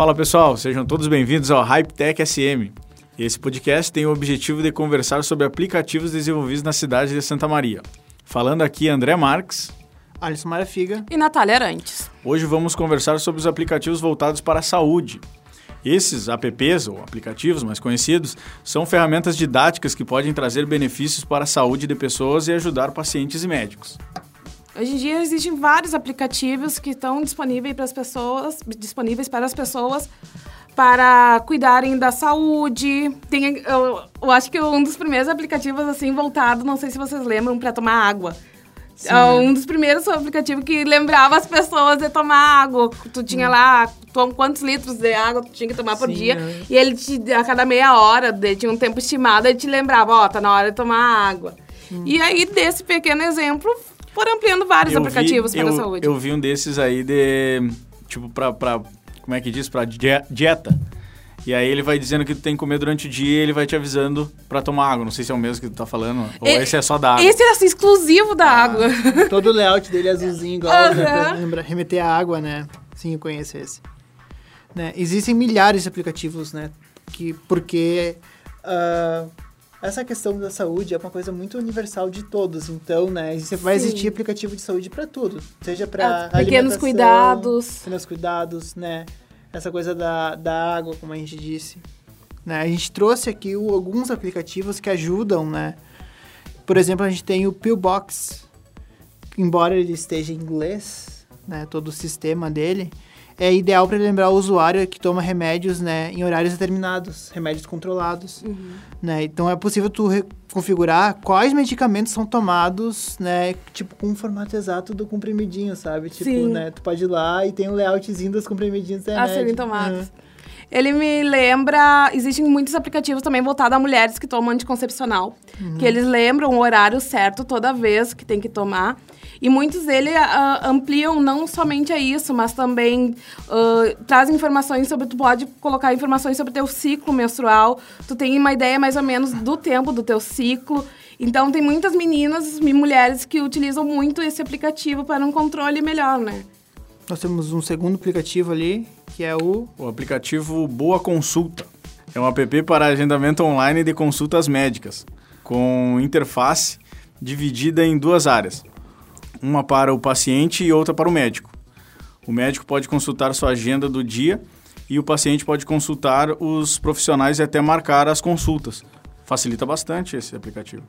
Fala pessoal, sejam todos bem-vindos ao HypeTech SM. Esse podcast tem o objetivo de conversar sobre aplicativos desenvolvidos na cidade de Santa Maria. Falando aqui André Marques. Alisson Marafiga. E Natália Arantes. Hoje vamos conversar sobre os aplicativos voltados para a saúde. Esses apps, ou aplicativos mais conhecidos, são ferramentas didáticas que podem trazer benefícios para a saúde de pessoas e ajudar pacientes e médicos. Hoje em dia existem vários aplicativos que estão disponíveis para as pessoas, disponíveis para as pessoas para cuidarem da saúde. Tem, eu, eu acho que um dos primeiros aplicativos assim voltado, não sei se vocês lembram, para tomar água. Sim, é um dos primeiros aplicativos que lembrava as pessoas de tomar água. Tu tinha hum. lá quantos litros de água tu tinha que tomar Sim, por dia. É. E ele te, a cada meia hora, de, tinha um tempo estimado, ele te lembrava, ó, oh, tá na hora de tomar água. Hum. E aí, desse pequeno exemplo, foram ampliando vários eu aplicativos vi, para eu, a saúde. Eu vi um desses aí de, tipo, pra, pra como é que diz? Pra dieta. E aí ele vai dizendo que tu tem que comer durante o dia e ele vai te avisando para tomar água. Não sei se é o mesmo que tu tá falando. Ou e, esse é só da água. Esse é assim, exclusivo da ah, água. Todo o layout dele é azulzinho, igual uhum. lembra, remeter a água, né? Sim, eu conheço esse. Né? Existem milhares de aplicativos, né? Que, porque uh, essa questão da saúde é uma coisa muito universal de todos. Então, né? Vai existir aplicativo de saúde para tudo. Seja para é, pequenos cuidados. Pequenos cuidados, né? essa coisa da, da água, como a gente disse. Né? A gente trouxe aqui o, alguns aplicativos que ajudam, né? Por exemplo, a gente tem o Pillbox, embora ele esteja em inglês, né? Todo o sistema dele, é ideal para lembrar o usuário que toma remédios, né, em horários determinados, remédios controlados, uhum. né? Então é possível tu configurar quais medicamentos são tomados, né, tipo com o formato exato do comprimidinho, sabe? Tipo, Sim. né, tu pode ir lá e tem um layoutzinho dos comprimidinhos A serem tomados. Uhum. Ele me lembra. Existem muitos aplicativos também voltados a mulheres que tomam anticoncepcional. Uhum. Que eles lembram o horário certo toda vez que tem que tomar. E muitos deles uh, ampliam não somente a isso, mas também uh, trazem informações sobre. Tu pode colocar informações sobre o teu ciclo menstrual. Tu tem uma ideia mais ou menos do tempo do teu ciclo. Então, tem muitas meninas e mulheres que utilizam muito esse aplicativo para um controle melhor, né? Nós temos um segundo aplicativo ali, que é o... O aplicativo Boa Consulta. É um app para agendamento online de consultas médicas, com interface dividida em duas áreas uma para o paciente e outra para o médico. O médico pode consultar sua agenda do dia e o paciente pode consultar os profissionais e até marcar as consultas. Facilita bastante esse aplicativo.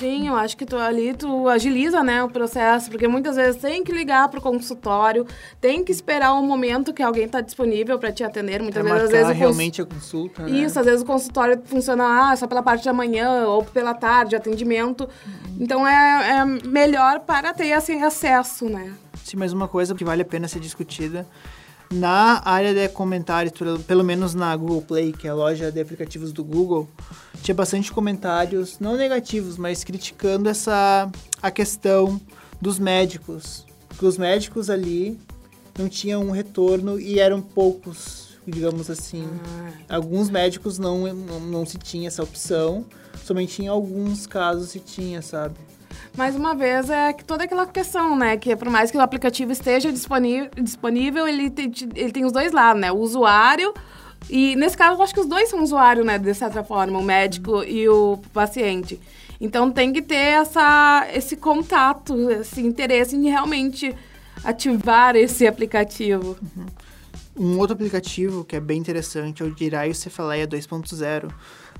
Sim, eu acho que tu ali tu agiliza, né, o processo, porque muitas vezes tem que ligar para o consultório, tem que esperar um momento que alguém está disponível para te atender. Muitas é vezes, às vezes realmente a consulta. Né? Isso, às vezes o consultório funciona ah, só pela parte da manhã ou pela tarde, atendimento. Uhum. Então é, é melhor para ter assim, acesso, né? Sim, mas uma coisa que vale a pena ser discutida na área de comentários, pelo menos na Google Play, que é a loja de aplicativos do Google, tinha bastante comentários, não negativos, mas criticando essa a questão dos médicos. Que os médicos ali não tinham um retorno e eram poucos, digamos assim. Ah. Alguns médicos não, não, não se tinha essa opção, somente em alguns casos se tinha, sabe? Mais uma vez, é toda aquela questão, né? Que por mais que o aplicativo esteja disponível, disponível ele, tem, ele tem os dois lados, né? O usuário. E nesse caso, eu acho que os dois são usuários, né? De certa forma, o médico e o paciente. Então tem que ter essa, esse contato, esse interesse em realmente ativar esse aplicativo. Uhum. Um outro aplicativo que é bem interessante é o Diraio Cefaleia 2.0.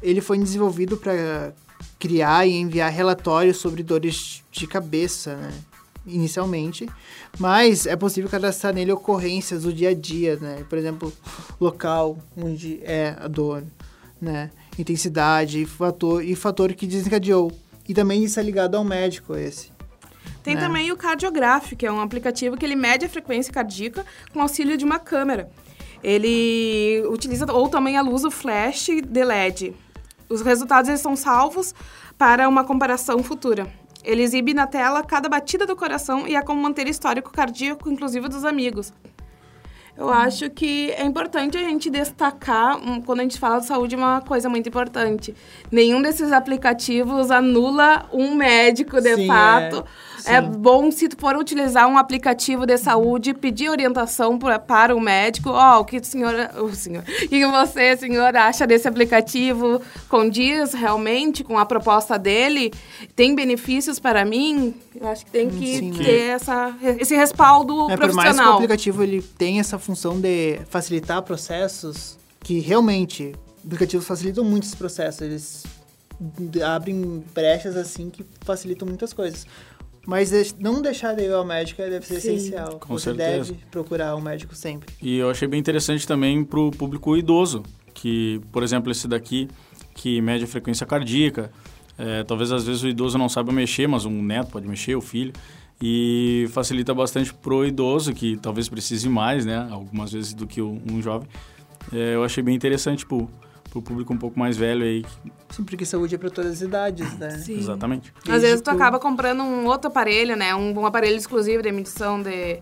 Ele foi desenvolvido para criar e enviar relatórios sobre dores de cabeça, né? Inicialmente, mas é possível cadastrar nele ocorrências do dia a dia, né? Por exemplo, local onde é a dor, né? Intensidade, fator e fator que desencadeou. E também isso é ligado ao médico esse. Tem né? também o Cardiograph, que é um aplicativo que ele mede a frequência cardíaca com auxílio de uma câmera. Ele utiliza ou também a luz do flash de LED. Os resultados eles são salvos para uma comparação futura. Ele exibe na tela cada batida do coração e é como manter histórico cardíaco, inclusive dos amigos. Eu hum. acho que é importante a gente destacar, um, quando a gente fala de saúde, uma coisa muito importante. Nenhum desses aplicativos anula um médico, de Sim, fato. É. É bom se tu for utilizar um aplicativo de saúde, pedir orientação pra, para o médico. Ó, oh, o que o senhor, o senhor, o que você, senhor, acha desse aplicativo? Condiz realmente com a proposta dele? Tem benefícios para mim? Eu acho que tem que Sim, ter é. essa, esse respaldo é, profissional. Por mais que o aplicativo ele tem essa função de facilitar processos, que realmente aplicativos facilitam muito esse processo. Eles abrem brechas assim que facilitam muitas coisas. Mas não deixar de ir ao médico deve ser Sim. essencial. Com Você certeza. deve procurar um médico sempre. E eu achei bem interessante também para o público idoso, que, por exemplo, esse daqui, que mede a frequência cardíaca. É, talvez às vezes o idoso não saiba mexer, mas um neto pode mexer, o filho. E facilita bastante para o idoso, que talvez precise mais, né? Algumas vezes do que um jovem. É, eu achei bem interessante, tipo, pro público um pouco mais velho aí. Sim, porque saúde é para todas as idades, né? Sim. Exatamente. Desde Às vezes tu, tu acaba comprando um outro aparelho, né? Um, um aparelho exclusivo de medição de,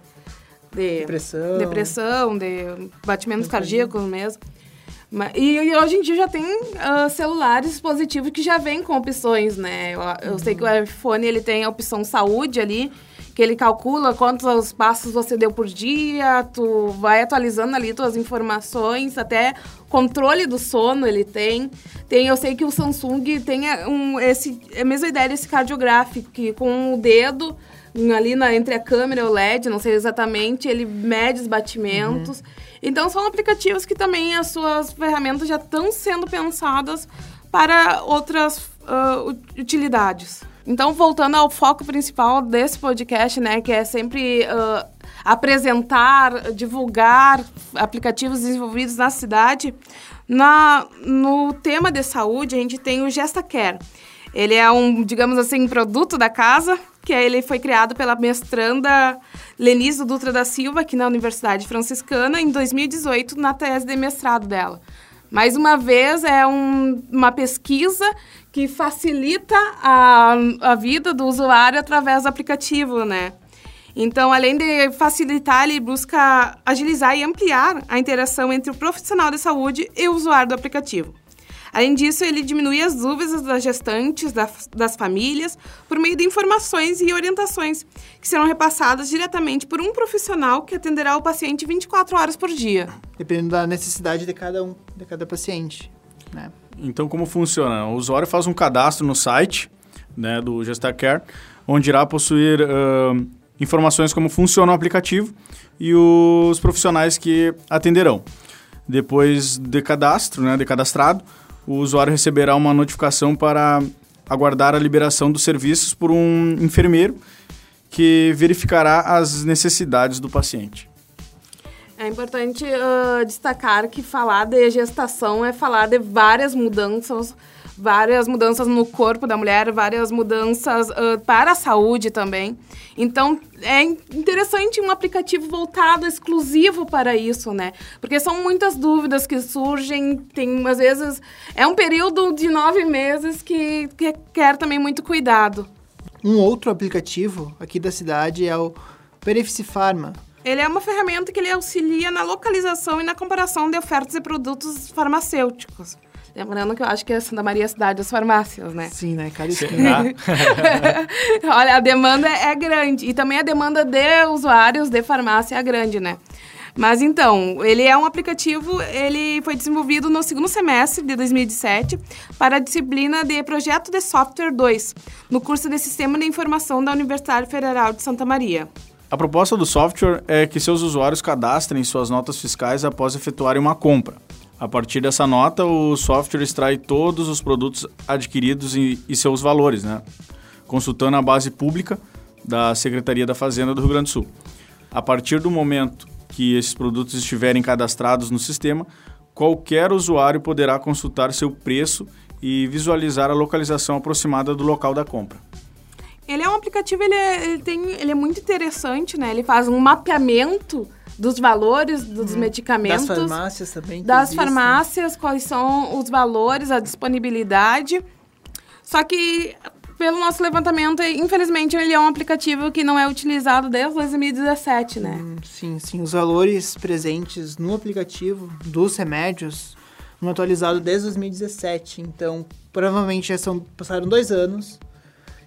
de depressão, depressão de batimentos cardíacos mesmo. E, e, hoje em dia já tem uh, celulares dispositivos que já vêm com opções, né? Eu, eu uhum. sei que o iPhone ele tem a opção saúde ali, que ele calcula quantos passos você deu por dia, tu vai atualizando ali tuas informações, até controle do sono ele tem. Tem, eu sei que o Samsung tem um, esse, a mesma ideia desse cardiográfico, que com o dedo ali na, entre a câmera e o LED, não sei exatamente, ele mede os batimentos. Uhum. Então são aplicativos que também as suas ferramentas já estão sendo pensadas para outras uh, utilidades. Então, voltando ao foco principal desse podcast, né, que é sempre uh, apresentar, divulgar aplicativos desenvolvidos na cidade, na, no tema de saúde, a gente tem o GestaCare. Ele é um, digamos assim, produto da casa, que ele foi criado pela mestranda Lenise Dutra da Silva, aqui na Universidade Franciscana, em 2018, na tese de mestrado dela. Mais uma vez, é um, uma pesquisa que facilita a, a vida do usuário através do aplicativo, né? Então, além de facilitar, ele busca agilizar e ampliar a interação entre o profissional de saúde e o usuário do aplicativo. Além disso, ele diminui as dúvidas das gestantes, das, das famílias, por meio de informações e orientações que serão repassadas diretamente por um profissional que atenderá o paciente 24 horas por dia. Dependendo da necessidade de cada um, de cada paciente, né? Então, como funciona? O usuário faz um cadastro no site né, do GestaCare, onde irá possuir uh, informações como funciona o aplicativo e os profissionais que atenderão. Depois de cadastro, né, de cadastrado, o usuário receberá uma notificação para aguardar a liberação dos serviços por um enfermeiro que verificará as necessidades do paciente. É importante uh, destacar que falar de gestação é falar de várias mudanças, várias mudanças no corpo da mulher, várias mudanças uh, para a saúde também. Então, é interessante um aplicativo voltado exclusivo para isso, né? Porque são muitas dúvidas que surgem, tem, às vezes, é um período de nove meses que, que quer também muito cuidado. Um outro aplicativo aqui da cidade é o Benefici Pharma ele é uma ferramenta que ele auxilia na localização e na comparação de ofertas e produtos farmacêuticos. Lembrando que eu acho que é Santa Maria é a cidade das farmácias, né? Sim, né? Caríssimo. Olha, a demanda é grande. E também a demanda de usuários de farmácia é grande, né? Mas então, ele é um aplicativo, ele foi desenvolvido no segundo semestre de 2017 para a disciplina de Projeto de Software 2, no curso de Sistema de Informação da Universidade Federal de Santa Maria. A proposta do software é que seus usuários cadastrem suas notas fiscais após efetuarem uma compra. A partir dessa nota, o software extrai todos os produtos adquiridos e, e seus valores, né? consultando a base pública da Secretaria da Fazenda do Rio Grande do Sul. A partir do momento que esses produtos estiverem cadastrados no sistema, qualquer usuário poderá consultar seu preço e visualizar a localização aproximada do local da compra. Ele é um aplicativo, ele é, ele tem, ele é muito interessante, né? Ele faz um mapeamento dos valores dos hum. medicamentos. Das farmácias também. Das existem. farmácias, quais são os valores, a disponibilidade. Só que, pelo nosso levantamento, infelizmente, ele é um aplicativo que não é utilizado desde 2017, né? Hum, sim, sim. Os valores presentes no aplicativo dos remédios não atualizado desde 2017. Então, provavelmente já são, passaram dois anos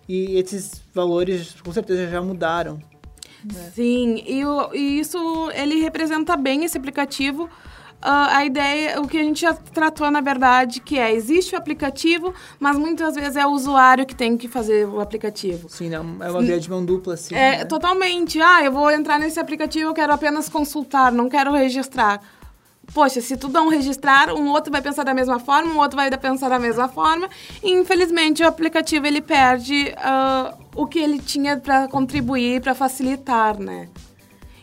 E esses valores com certeza já mudaram. Sim, e, o- e isso ele representa bem esse aplicativo. Ah, a ideia, o que a gente já tratou na verdade, que é existe o aplicativo, mas muitas vezes é o usuário que tem que fazer o aplicativo. Sim, não, é uma via de mão dupla, assim. É, né? totalmente. Ah, eu vou entrar nesse aplicativo, eu quero apenas consultar, não quero registrar. Poxa, se tu não registrar, um outro vai pensar da mesma forma, um outro vai pensar da mesma forma. E, infelizmente, o aplicativo, ele perde ah, o que ele tinha para contribuir, para facilitar, né?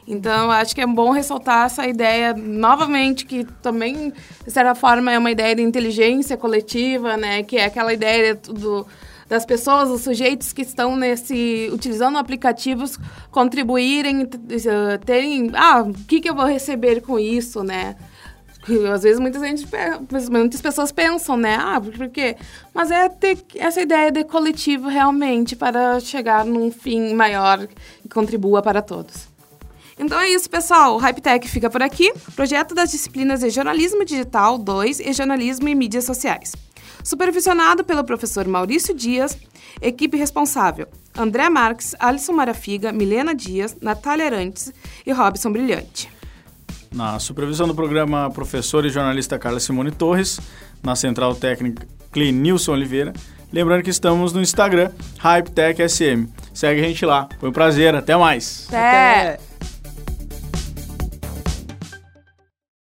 Então, acho que é bom ressaltar essa ideia novamente, que também, de certa forma, é uma ideia de inteligência coletiva, né? Que é aquela ideia do, das pessoas, dos sujeitos que estão nesse utilizando aplicativos, contribuírem, eh, terem, ah, o que, que eu vou receber com isso, né? Às vezes gente, muitas pessoas pensam, né? Ah, por quê? Mas é ter essa ideia de coletivo realmente para chegar num fim maior que contribua para todos. Então é isso, pessoal. O HypeTech fica por aqui. Projeto das disciplinas de Jornalismo Digital 2 e Jornalismo e Mídias Sociais. Supervisionado pelo professor Maurício Dias, equipe responsável: André Marques, Alisson Marafiga, Milena Dias, Natália Arantes e Robson Brilhante. Na supervisão do programa, professor e jornalista Carla Simone Torres. Na central técnica, Clenilson Oliveira. Lembrando que estamos no Instagram, HypeTechSM. Segue a gente lá. Foi um prazer, até mais. Até.